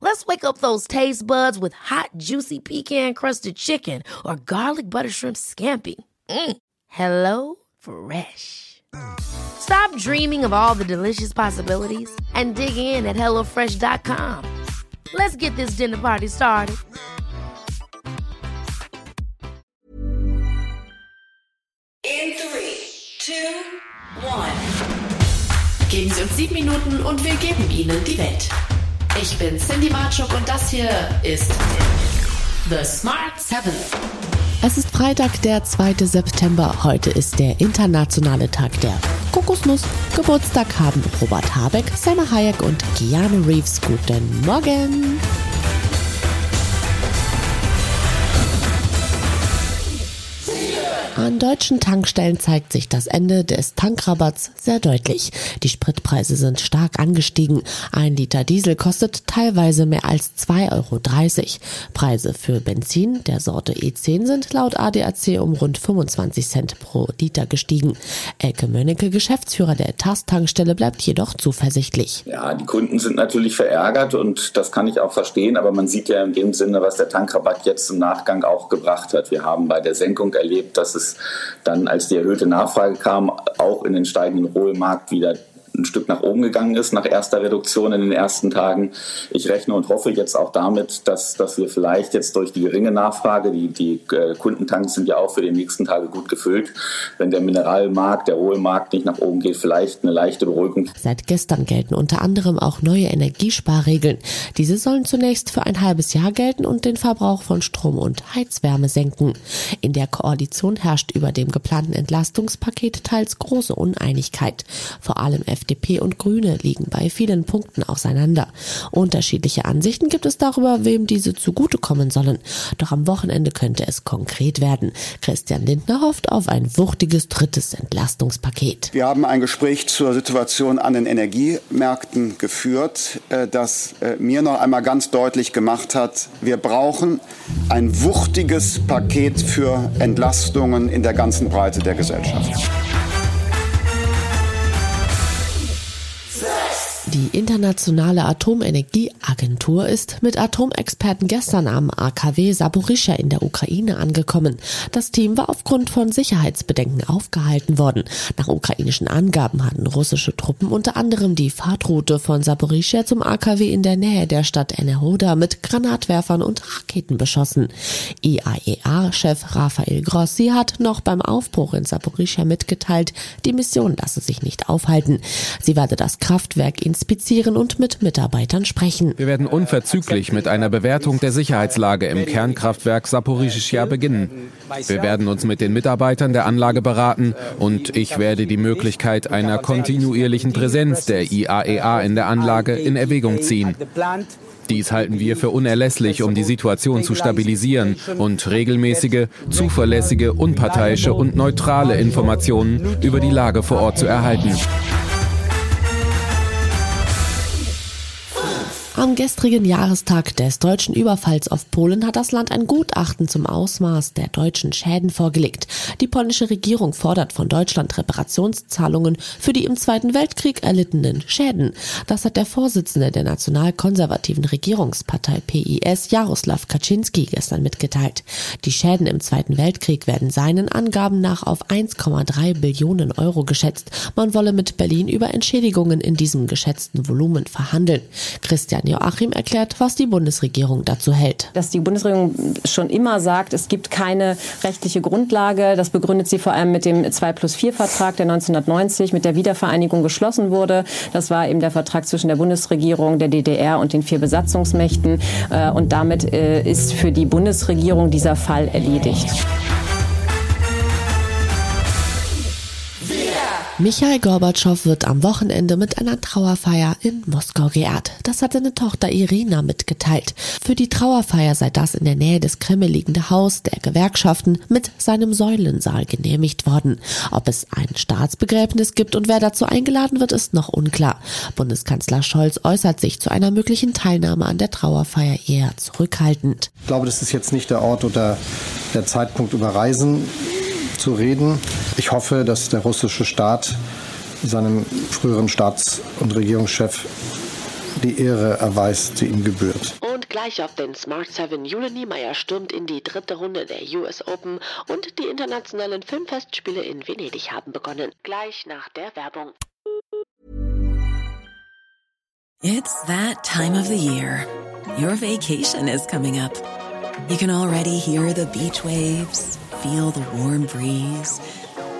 Let's wake up those taste buds with hot, juicy pecan-crusted chicken or garlic butter shrimp scampi. Mm. Hello Fresh. Stop dreaming of all the delicious possibilities and dig in at HelloFresh.com. Let's get this dinner party started. In three, two, one. Geben Sie uns sieben Minuten und wir geben Ihnen die Welt. Ich bin Cindy Marchuk und das hier ist The Smart Seven. Es ist Freitag, der 2. September. Heute ist der internationale Tag der Kokosnuss. Geburtstag haben Robert Habeck, Selma Hayek und Keanu Reeves. Guten Morgen! An deutschen Tankstellen zeigt sich das Ende des Tankrabatts sehr deutlich. Die Spritpreise sind stark angestiegen. Ein Liter Diesel kostet teilweise mehr als 2,30 Euro. Preise für Benzin der Sorte E10 sind laut ADAC um rund 25 Cent pro Liter gestiegen. Elke Mönnecke, Geschäftsführer der TAS-Tankstelle, bleibt jedoch zuversichtlich. Ja, die Kunden sind natürlich verärgert und das kann ich auch verstehen, aber man sieht ja in dem Sinne, was der Tankrabatt jetzt im Nachgang auch gebracht hat. Wir haben bei der Senkung erlebt, dass es dann, als die erhöhte Nachfrage kam, auch in den steigenden Rohölmarkt wieder ein Stück nach oben gegangen ist nach erster Reduktion in den ersten Tagen. Ich rechne und hoffe jetzt auch damit, dass, dass wir vielleicht jetzt durch die geringe Nachfrage, die, die äh, Kundentanks sind ja auch für die nächsten Tage gut gefüllt, wenn der Mineralmarkt, der Rohölmarkt nicht nach oben geht, vielleicht eine leichte Beruhigung. Seit gestern gelten unter anderem auch neue Energiesparregeln. Diese sollen zunächst für ein halbes Jahr gelten und den Verbrauch von Strom und Heizwärme senken. In der Koalition herrscht über dem geplanten Entlastungspaket teils große Uneinigkeit. Vor allem FDP und Grüne liegen bei vielen Punkten auseinander. Unterschiedliche Ansichten gibt es darüber, wem diese zugutekommen sollen. Doch am Wochenende könnte es konkret werden. Christian Lindner hofft auf ein wuchtiges drittes Entlastungspaket. Wir haben ein Gespräch zur Situation an den Energiemärkten geführt, äh, das äh, mir noch einmal ganz deutlich gemacht hat, wir brauchen ein wuchtiges Paket für Entlastungen in der ganzen Breite der Gesellschaft. Die Internationale Atomenergieagentur ist mit Atomexperten gestern am AKW Saporischschja in der Ukraine angekommen. Das Team war aufgrund von Sicherheitsbedenken aufgehalten worden. Nach ukrainischen Angaben hatten russische Truppen unter anderem die Fahrtroute von Saporischschja zum AKW in der Nähe der Stadt Enerhoda mit Granatwerfern und Raketen beschossen. IAEA-Chef Rafael Grossi hat noch beim Aufbruch in Saporischschja mitgeteilt, die Mission lasse sich nicht aufhalten. Sie werde das Kraftwerk in inspizieren und mit Mitarbeitern sprechen. Wir werden unverzüglich mit einer Bewertung der Sicherheitslage im Kernkraftwerk Saporischschja beginnen. Wir werden uns mit den Mitarbeitern der Anlage beraten und ich werde die Möglichkeit einer kontinuierlichen Präsenz der IAEA in der Anlage in Erwägung ziehen. Dies halten wir für unerlässlich, um die Situation zu stabilisieren und regelmäßige, zuverlässige, unparteiische und neutrale Informationen über die Lage vor Ort zu erhalten. Am gestrigen Jahrestag des deutschen Überfalls auf Polen hat das Land ein Gutachten zum Ausmaß der deutschen Schäden vorgelegt. Die polnische Regierung fordert von Deutschland Reparationszahlungen für die im Zweiten Weltkrieg erlittenen Schäden. Das hat der Vorsitzende der nationalkonservativen Regierungspartei PIS, Jaroslaw Kaczynski, gestern mitgeteilt. Die Schäden im Zweiten Weltkrieg werden seinen Angaben nach auf 1,3 Billionen Euro geschätzt. Man wolle mit Berlin über Entschädigungen in diesem geschätzten Volumen verhandeln. Christian Joachim erklärt, was die Bundesregierung dazu hält. Dass die Bundesregierung schon immer sagt, es gibt keine rechtliche Grundlage. Das begründet sie vor allem mit dem 2 plus 4 Vertrag, der 1990 mit der Wiedervereinigung geschlossen wurde. Das war eben der Vertrag zwischen der Bundesregierung, der DDR und den vier Besatzungsmächten. Äh, und damit äh, ist für die Bundesregierung dieser Fall erledigt. Michael Gorbatschow wird am Wochenende mit einer Trauerfeier in Moskau geehrt. Das hat seine Tochter Irina mitgeteilt. Für die Trauerfeier sei das in der Nähe des Kreml liegende Haus der Gewerkschaften mit seinem Säulensaal genehmigt worden. Ob es ein Staatsbegräbnis gibt und wer dazu eingeladen wird, ist noch unklar. Bundeskanzler Scholz äußert sich zu einer möglichen Teilnahme an der Trauerfeier eher zurückhaltend. Ich glaube, das ist jetzt nicht der Ort oder der Zeitpunkt über Reisen zu reden. Ich hoffe, dass der russische Staat seinem früheren Staats- und Regierungschef die Ehre erweist, die ihm gebührt. Und gleich auf den Smart 7 Jule Niemeyer stürmt in die dritte Runde der US Open und die internationalen Filmfestspiele in Venedig haben begonnen. Gleich nach der Werbung. It's that time of the year. Your vacation is coming up. You can already hear the beach waves, feel the warm breeze,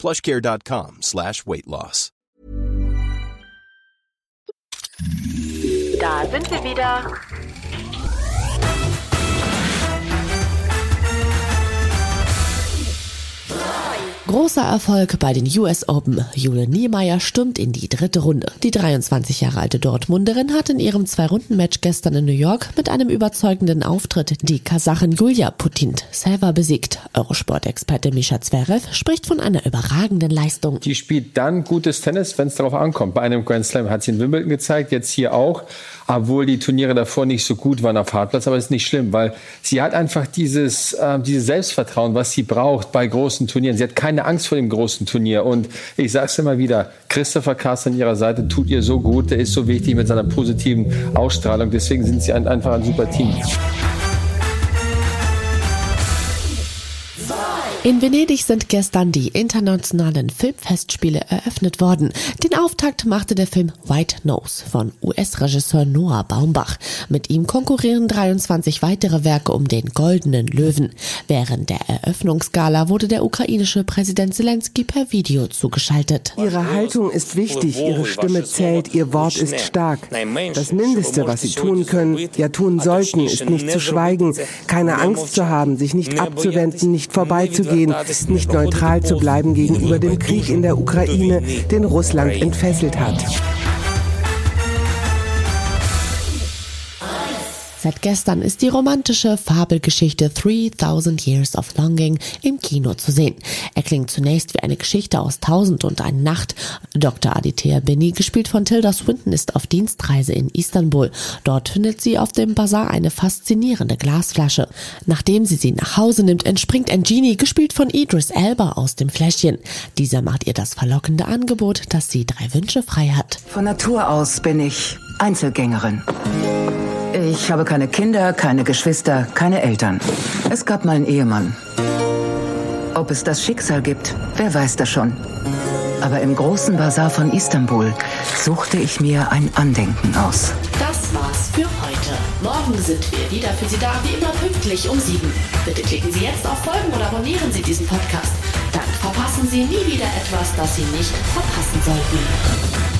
plushcare.com slash weight loss. Da sind wir wieder. Großer Erfolg bei den US Open. Jule Niemeyer stürmt in die dritte Runde. Die 23 Jahre alte Dortmunderin hat in ihrem Zwei-Runden-Match gestern in New York mit einem überzeugenden Auftritt die Kasachin Julia Putint selber besiegt. Eurosport-Experte Misha Zverev spricht von einer überragenden Leistung. Die spielt dann gutes Tennis, wenn es darauf ankommt. Bei einem Grand Slam hat sie in Wimbledon gezeigt, jetzt hier auch, obwohl die Turniere davor nicht so gut waren auf Hartplatz, aber ist nicht schlimm, weil sie hat einfach dieses, äh, dieses Selbstvertrauen, was sie braucht bei großen Turnieren. Sie hat keine Angst vor dem großen Turnier. Und ich sage es immer wieder, Christopher Kast an ihrer Seite tut ihr so gut, der ist so wichtig mit seiner positiven Ausstrahlung. Deswegen sind sie ein, einfach ein super Team. In Venedig sind gestern die internationalen Filmfestspiele eröffnet worden. Den Auftakt machte der Film White Nose von US-Regisseur Noah Baumbach. Mit ihm konkurrieren 23 weitere Werke um den Goldenen Löwen. Während der Eröffnungsgala wurde der ukrainische Präsident Zelensky per Video zugeschaltet. Ihre Haltung ist wichtig, Ihre Stimme zählt, Ihr Wort ist stark. Das Mindeste, was Sie tun können, ja tun sollten, ist nicht zu schweigen, keine Angst zu haben, sich nicht abzuwenden, nicht vorbeizugehen gehen, nicht neutral zu bleiben gegenüber dem Krieg in der Ukraine, den Russland entfesselt hat. Seit gestern ist die romantische Fabelgeschichte 3000 Years of Longing im Kino zu sehen. Er klingt zunächst wie eine Geschichte aus Tausend und eine Nacht. Dr. Aditya Beni, gespielt von Tilda Swinton, ist auf Dienstreise in Istanbul. Dort findet sie auf dem Bazar eine faszinierende Glasflasche. Nachdem sie sie nach Hause nimmt, entspringt ein Genie, gespielt von Idris Elba, aus dem Fläschchen. Dieser macht ihr das verlockende Angebot, dass sie drei Wünsche frei hat. Von Natur aus bin ich Einzelgängerin. Ich habe keine Kinder, keine Geschwister, keine Eltern. Es gab mal einen Ehemann. Ob es das Schicksal gibt, wer weiß das schon. Aber im großen Bazar von Istanbul suchte ich mir ein Andenken aus. Das war's für heute. Morgen sind wir wieder für Sie da, wie immer pünktlich um sieben. Bitte klicken Sie jetzt auf Folgen oder abonnieren Sie diesen Podcast. Dann verpassen Sie nie wieder etwas, das Sie nicht verpassen sollten.